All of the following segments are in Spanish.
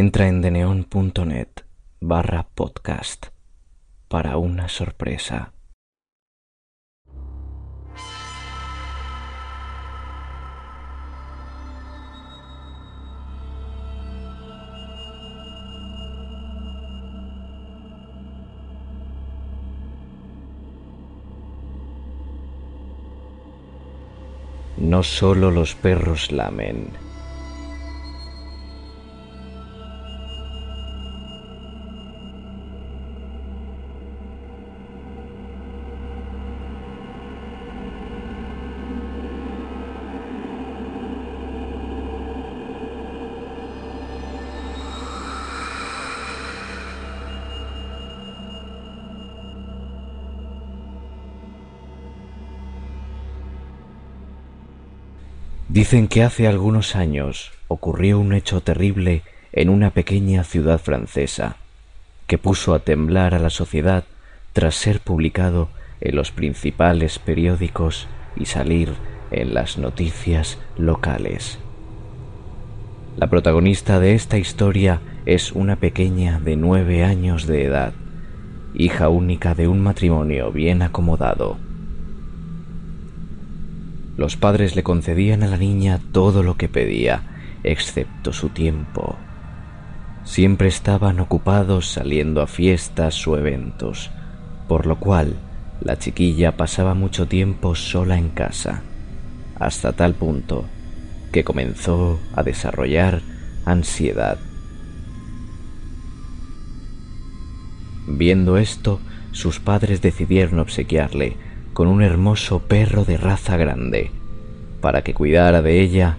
Entra en deneon.net barra podcast para una sorpresa. No solo los perros lamen. Dicen que hace algunos años ocurrió un hecho terrible en una pequeña ciudad francesa que puso a temblar a la sociedad tras ser publicado en los principales periódicos y salir en las noticias locales. La protagonista de esta historia es una pequeña de nueve años de edad, hija única de un matrimonio bien acomodado. Los padres le concedían a la niña todo lo que pedía, excepto su tiempo. Siempre estaban ocupados saliendo a fiestas o eventos, por lo cual la chiquilla pasaba mucho tiempo sola en casa, hasta tal punto que comenzó a desarrollar ansiedad. Viendo esto, sus padres decidieron obsequiarle con un hermoso perro de raza grande, para que cuidara de ella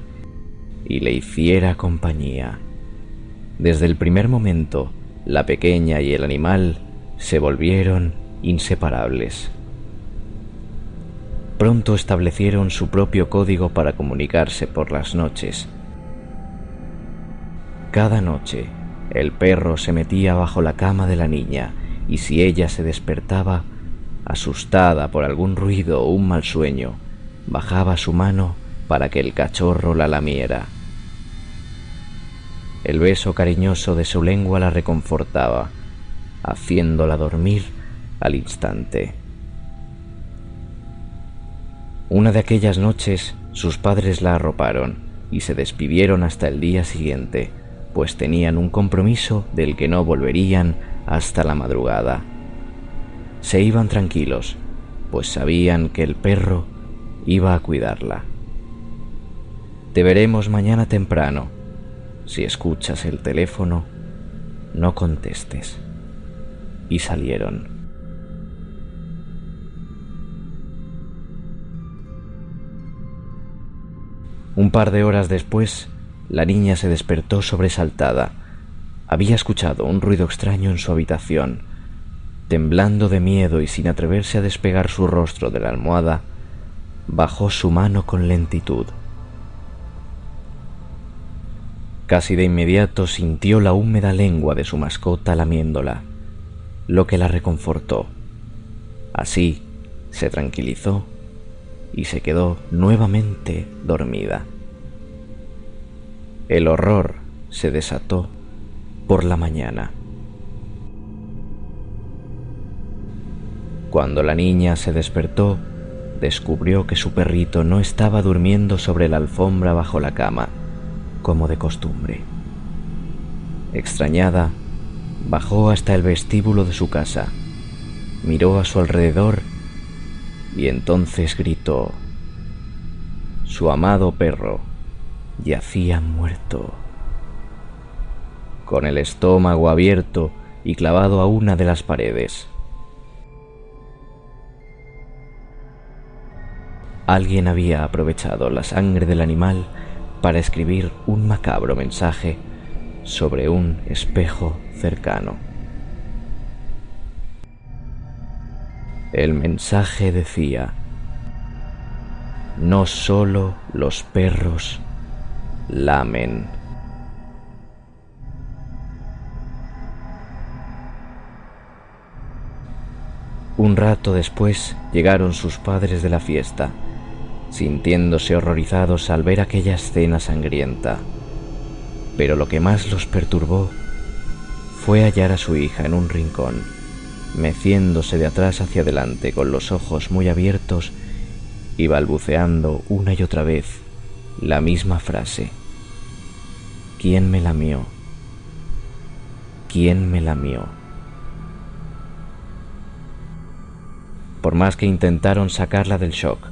y le hiciera compañía. Desde el primer momento, la pequeña y el animal se volvieron inseparables. Pronto establecieron su propio código para comunicarse por las noches. Cada noche, el perro se metía bajo la cama de la niña y si ella se despertaba, asustada por algún ruido o un mal sueño, bajaba su mano para que el cachorro la lamiera. El beso cariñoso de su lengua la reconfortaba, haciéndola dormir al instante. Una de aquellas noches sus padres la arroparon y se despidieron hasta el día siguiente, pues tenían un compromiso del que no volverían hasta la madrugada. Se iban tranquilos, pues sabían que el perro iba a cuidarla. Te veremos mañana temprano. Si escuchas el teléfono, no contestes. Y salieron. Un par de horas después, la niña se despertó sobresaltada. Había escuchado un ruido extraño en su habitación Temblando de miedo y sin atreverse a despegar su rostro de la almohada, bajó su mano con lentitud. Casi de inmediato sintió la húmeda lengua de su mascota lamiéndola, lo que la reconfortó. Así se tranquilizó y se quedó nuevamente dormida. El horror se desató por la mañana. Cuando la niña se despertó, descubrió que su perrito no estaba durmiendo sobre la alfombra bajo la cama, como de costumbre. Extrañada, bajó hasta el vestíbulo de su casa, miró a su alrededor y entonces gritó. Su amado perro yacía muerto, con el estómago abierto y clavado a una de las paredes. Alguien había aprovechado la sangre del animal para escribir un macabro mensaje sobre un espejo cercano. El mensaje decía, no solo los perros lamen. Un rato después llegaron sus padres de la fiesta sintiéndose horrorizados al ver aquella escena sangrienta. Pero lo que más los perturbó fue hallar a su hija en un rincón, meciéndose de atrás hacia adelante con los ojos muy abiertos y balbuceando una y otra vez la misma frase. ¿Quién me lamió? ¿Quién me lamió? Por más que intentaron sacarla del shock,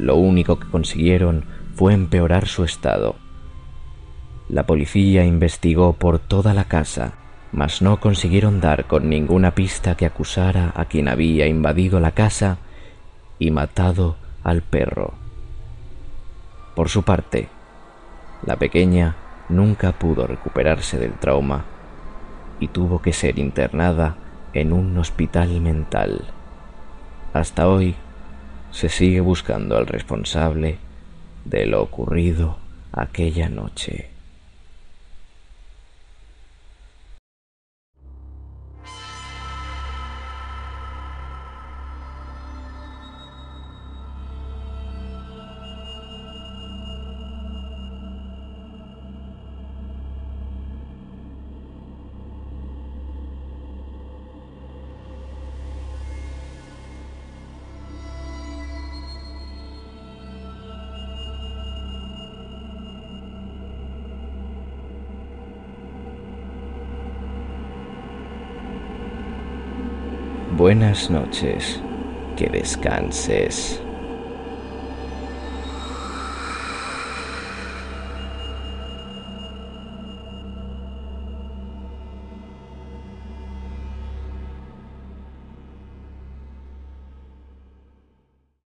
lo único que consiguieron fue empeorar su estado. La policía investigó por toda la casa, mas no consiguieron dar con ninguna pista que acusara a quien había invadido la casa y matado al perro. Por su parte, la pequeña nunca pudo recuperarse del trauma y tuvo que ser internada en un hospital mental. Hasta hoy se sigue buscando al responsable de lo ocurrido aquella noche. Buenas noches, que descanses.